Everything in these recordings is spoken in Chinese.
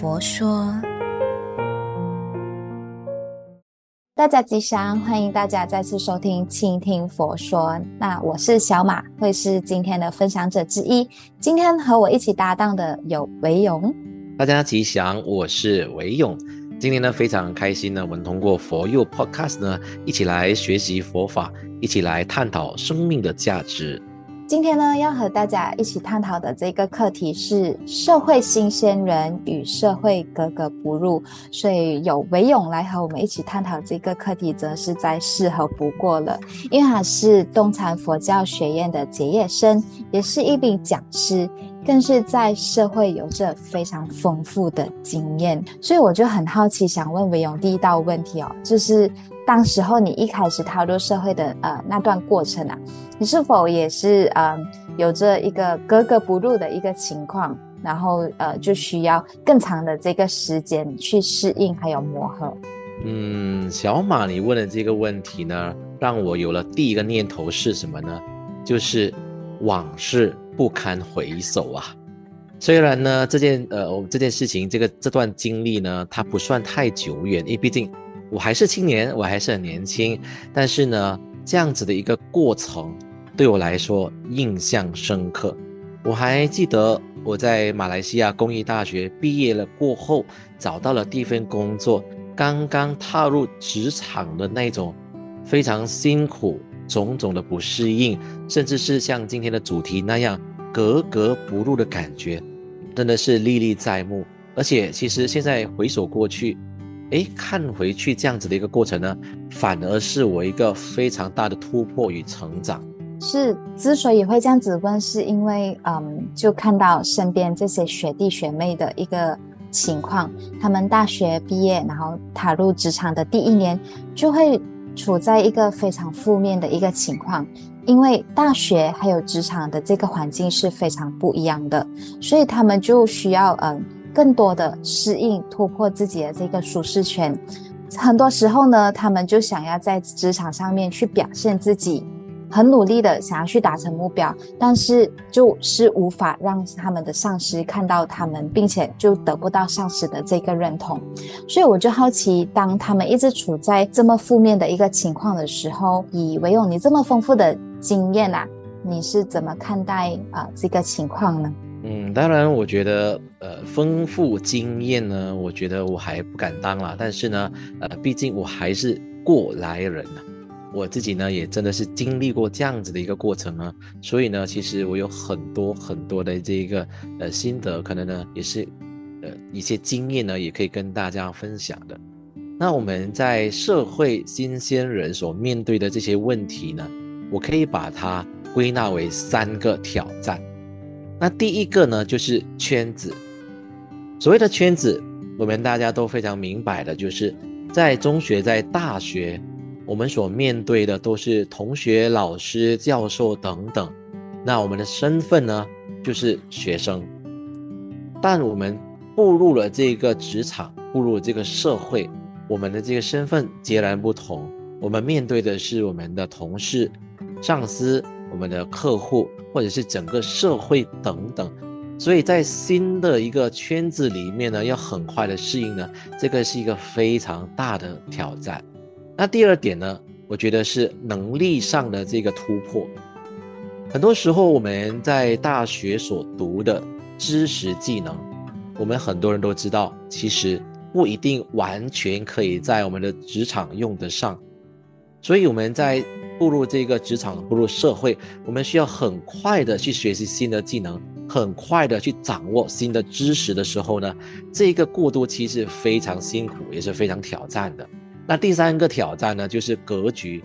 佛说。大家吉祥，欢迎大家再次收听倾听佛说。那我是小马，会是今天的分享者之一。今天和我一起搭档的有维勇。大家吉祥，我是维勇。今天呢，非常开心呢，我们通过佛佑 Podcast 呢，一起来学习佛法，一起来探讨生命的价值。今天呢，要和大家一起探讨的这个课题是社会新鲜人与社会格格不入，所以有维勇来和我们一起探讨这个课题，则是再适合不过了。因为他是东禅佛教学院的结业生，也是一名讲师，更是在社会有着非常丰富的经验，所以我就很好奇，想问维勇第一道问题哦，就是。当时候你一开始踏入社会的呃那段过程啊，你是否也是呃有着一个格格不入的一个情况，然后呃就需要更长的这个时间去适应还有磨合？嗯，小马，你问的这个问题呢，让我有了第一个念头是什么呢？就是往事不堪回首啊。虽然呢这件呃我这件事情这个这段经历呢，它不算太久远，因为毕竟。我还是青年，我还是很年轻，但是呢，这样子的一个过程对我来说印象深刻。我还记得我在马来西亚工艺大学毕业了过后，找到了第一份工作，刚刚踏入职场的那种非常辛苦，种种的不适应，甚至是像今天的主题那样格格不入的感觉，真的是历历在目。而且，其实现在回首过去。诶，看回去这样子的一个过程呢，反而是我一个非常大的突破与成长。是，之所以会这样子问，是因为嗯，就看到身边这些学弟学妹的一个情况，他们大学毕业，然后踏入职场的第一年，就会处在一个非常负面的一个情况，因为大学还有职场的这个环境是非常不一样的，所以他们就需要嗯。更多的适应、突破自己的这个舒适圈，很多时候呢，他们就想要在职场上面去表现自己，很努力的想要去达成目标，但是就是无法让他们的上司看到他们，并且就得不到上司的这个认同。所以我就好奇，当他们一直处在这么负面的一个情况的时候，以维勇你这么丰富的经验啊，你是怎么看待啊、这个情况呢？嗯，当然，我觉得，呃，丰富经验呢，我觉得我还不敢当啦。但是呢，呃，毕竟我还是过来人啊，我自己呢也真的是经历过这样子的一个过程啊，所以呢，其实我有很多很多的这一个呃心得，可能呢也是呃一些经验呢，也可以跟大家分享的。那我们在社会新鲜人所面对的这些问题呢，我可以把它归纳为三个挑战。那第一个呢，就是圈子。所谓的圈子，我们大家都非常明白的，就是在中学、在大学，我们所面对的都是同学、老师、教授等等。那我们的身份呢，就是学生。但我们步入了这个职场，步入了这个社会，我们的这个身份截然不同。我们面对的是我们的同事、上司。我们的客户，或者是整个社会等等，所以在新的一个圈子里面呢，要很快的适应呢，这个是一个非常大的挑战。那第二点呢，我觉得是能力上的这个突破。很多时候我们在大学所读的知识技能，我们很多人都知道，其实不一定完全可以在我们的职场用得上，所以我们在。步入这个职场，步入社会，我们需要很快的去学习新的技能，很快的去掌握新的知识的时候呢，这个过渡期是非常辛苦，也是非常挑战的。那第三个挑战呢，就是格局。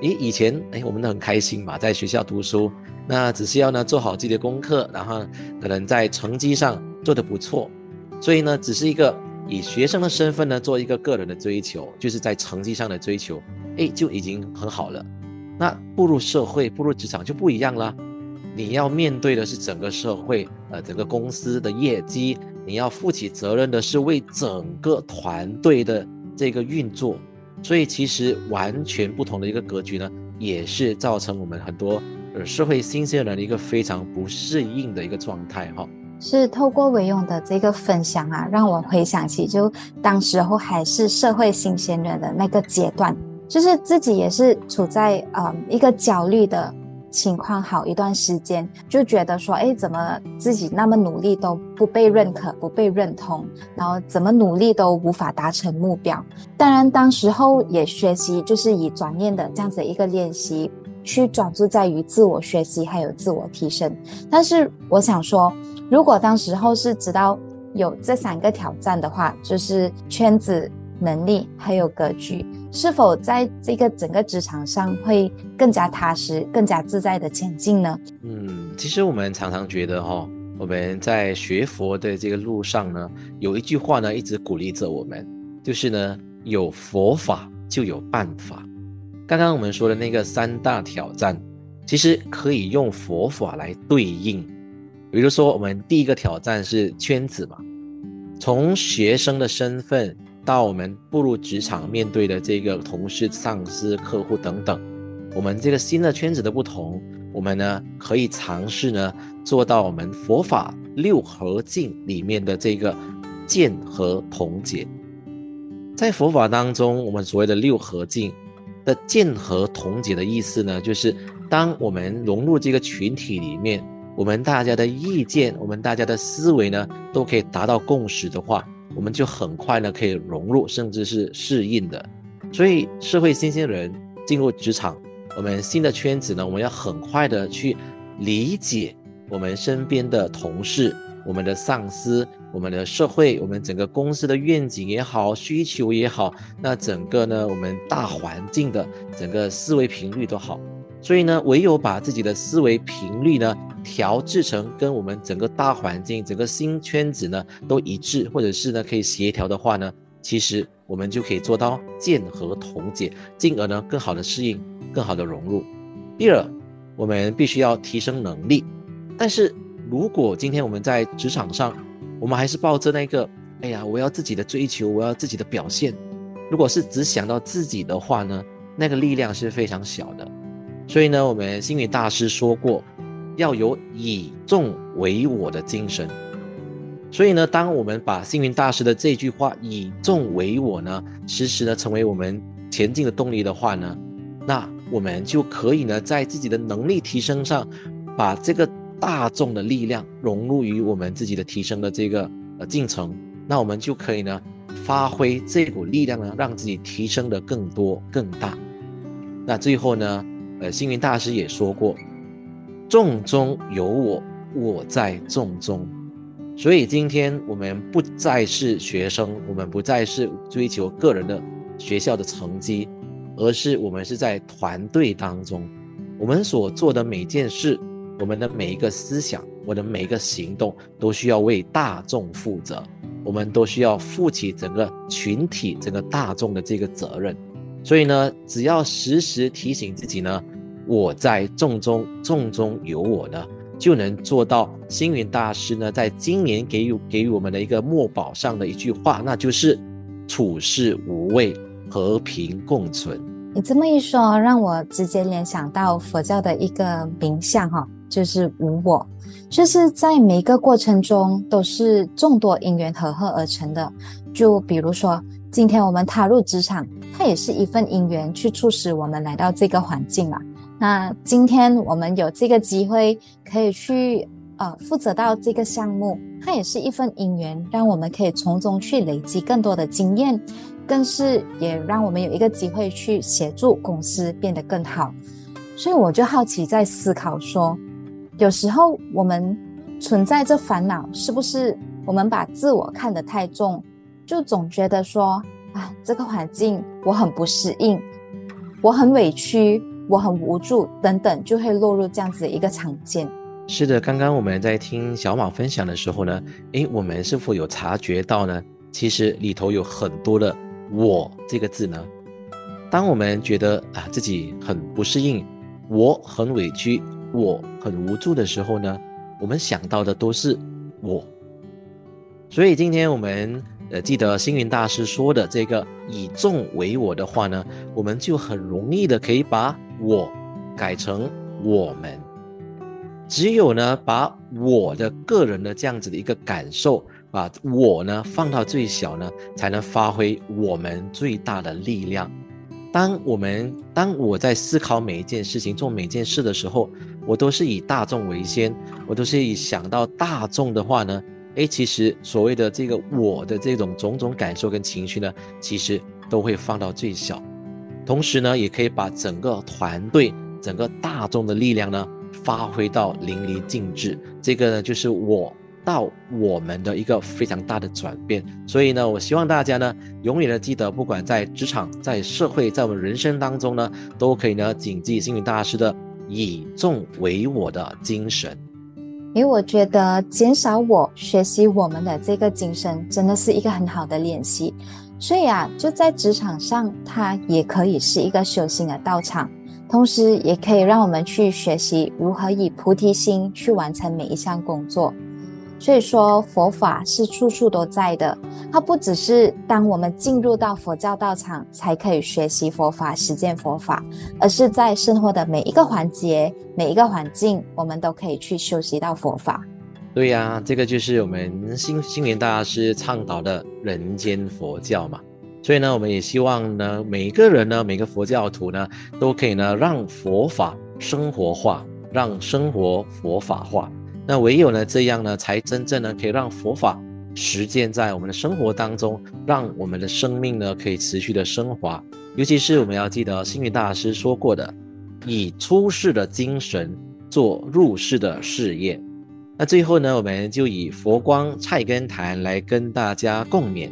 诶，以前诶，我们都很开心嘛，在学校读书，那只需要呢做好自己的功课，然后可能在成绩上做得不错，所以呢，只是一个以学生的身份呢做一个个人的追求，就是在成绩上的追求。哎，就已经很好了。那步入社会、步入职场就不一样了。你要面对的是整个社会，呃，整个公司的业绩，你要负起责任的是为整个团队的这个运作。所以，其实完全不同的一个格局呢，也是造成我们很多呃社会新鲜人的一个非常不适应的一个状态哈。是透过维勇的这个分享啊，让我回想起就当时候还是社会新鲜人的那个阶段，就是自己也是处在嗯一个焦虑的情况好一段时间，就觉得说，哎，怎么自己那么努力都不被认可、不被认同，然后怎么努力都无法达成目标。当然，当时候也学习，就是以转念的这样子一个练习，去专注在于自我学习还有自我提升。但是我想说，如果当时候是知道有这三个挑战的话，就是圈子、能力还有格局，是否在这个整个职场上会更加踏实、更加自在的前进呢？嗯，其实我们常常觉得哈、哦，我们在学佛的这个路上呢，有一句话呢一直鼓励着我们，就是呢，有佛法就有办法。刚刚我们说的那个三大挑战，其实可以用佛法来对应。比如说，我们第一个挑战是圈子嘛，从学生的身份到我们步入职场面对的这个同事、上司、客户等等，我们这个新的圈子的不同，我们呢可以尝试呢做到我们佛法六合敬里面的这个见和同解。在佛法当中，我们所谓的六合敬的见和同解的意思呢，就是当我们融入这个群体里面。我们大家的意见，我们大家的思维呢，都可以达到共识的话，我们就很快呢可以融入，甚至是适应的。所以，社会新鲜人进入职场，我们新的圈子呢，我们要很快的去理解我们身边的同事、我们的上司、我们的社会、我们整个公司的愿景也好、需求也好，那整个呢，我们大环境的整个思维频率都好。所以呢，唯有把自己的思维频率呢，调制成跟我们整个大环境、整个新圈子呢都一致，或者是呢可以协调的话呢，其实我们就可以做到见和同解，进而呢更好的适应、更好的融入。第二，我们必须要提升能力。但是如果今天我们在职场上，我们还是抱着那个，哎呀，我要自己的追求，我要自己的表现，如果是只想到自己的话呢，那个力量是非常小的。所以呢，我们心理大师说过，要有以众为我的精神。所以呢，当我们把星云大师的这句话“以众为我”呢，时时呢成为我们前进的动力的话呢，那我们就可以呢，在自己的能力提升上，把这个大众的力量融入于我们自己的提升的这个呃进程。那我们就可以呢，发挥这股力量呢，让自己提升的更多更大。那最后呢，呃，星云大师也说过，众中有我，我在众中。所以今天我们不再是学生，我们不再是追求个人的学校的成绩，而是我们是在团队当中。我们所做的每件事，我们的每一个思想，我的每一个行动，都需要为大众负责。我们都需要负起整个群体、整个大众的这个责任。所以呢，只要时时提醒自己呢，我在众中，众中有我呢，就能做到星云大师呢，在今年给予给予我们的一个墨宝上的一句话，那就是处事无畏，和平共存。你这么一说，让我直接联想到佛教的一个名相哈，就是无我，就是在每一个过程中都是众多因缘和合而成的。就比如说。今天我们踏入职场，它也是一份因缘去促使我们来到这个环境嘛。那今天我们有这个机会可以去呃负责到这个项目，它也是一份因缘，让我们可以从中去累积更多的经验，更是也让我们有一个机会去协助公司变得更好。所以我就好奇在思考说，有时候我们存在这烦恼，是不是我们把自我看得太重？就总觉得说啊，这个环境我很不适应，我很委屈，我很无助等等，就会落入这样子的一个常见。是的，刚刚我们在听小马分享的时候呢，诶，我们是否有察觉到呢？其实里头有很多的“我”这个字呢。当我们觉得啊自己很不适应，我很委屈，我很无助的时候呢，我们想到的都是我。所以今天我们。呃，记得星云大师说的这个“以众为我”的话呢，我们就很容易的可以把我改成我们。只有呢，把我的个人的这样子的一个感受，把我呢放到最小呢，才能发挥我们最大的力量。当我们当我在思考每一件事情、做每件事的时候，我都是以大众为先，我都是以想到大众的话呢，诶，其实所谓的这个我的这种种种感受跟情绪呢，其实都会放到最小。同时呢，也可以把整个团队、整个大众的力量呢，发挥到淋漓尽致。这个呢，就是我。到我们的一个非常大的转变，所以呢，我希望大家呢，永远的记得，不管在职场、在社会、在我们人生当中呢，都可以呢，谨记星云大师的以众为我的精神。因为我觉得减少我，学习我们的这个精神，真的是一个很好的练习。所以啊，就在职场上，它也可以是一个修行的道场，同时也可以让我们去学习如何以菩提心去完成每一项工作。所以说，佛法是处处都在的。它不只是当我们进入到佛教道场才可以学习佛法、实践佛法，而是在生活的每一个环节、每一个环境，我们都可以去修习到佛法。对呀、这个就是我们星星云大师倡导的人间佛教嘛。所以呢，我们也希望呢，每一个人呢，每个佛教徒呢，都可以呢，让佛法生活化，让生活佛法化。那唯有呢，这样呢，才真正呢，可以让佛法实践在我们的生活当中，让我们的生命呢，可以持续的升华。尤其是我们要记得星云大师说过的，以出世的精神做入世的事业。那最后呢，我们就以佛光菜根谭来跟大家共勉：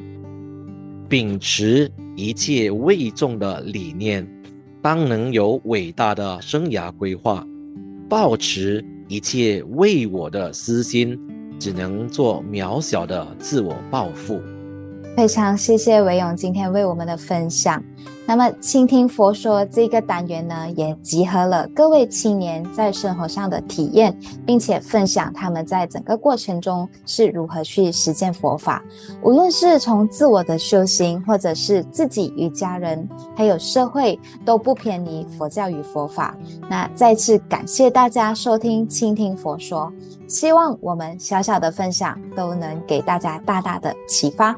秉持一切为众的理念，当能有伟大的生涯规划，抱持。一切为我的私心，只能做渺小的自我报复。非常谢谢韦勇今天为我们的分享。那么，倾听佛说这个单元呢，也集合了各位青年在生活上的体验，并且分享他们在整个过程中是如何去实践佛法。无论是从自我的修行，或者是自己与家人，还有社会，都不偏离佛教与佛法。那再次感谢大家收听倾听佛说，希望我们小小的分享都能给大家大大的启发。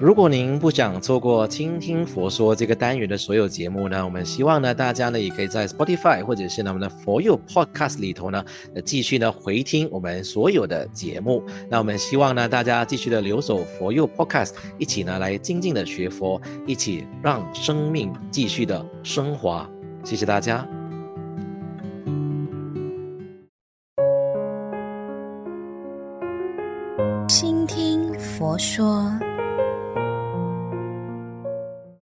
如果您不想错过倾听佛说这个单元的所有节目呢，我们希望呢，大家呢也可以在 Spotify 或者是呢我们的佛佑 Podcast 里头呢，继续呢回听我们所有的节目。那我们希望呢，大家继续的留守佛佑 Podcast，一起呢来精进的学佛，一起让生命继续的升华。谢谢大家。倾听佛说。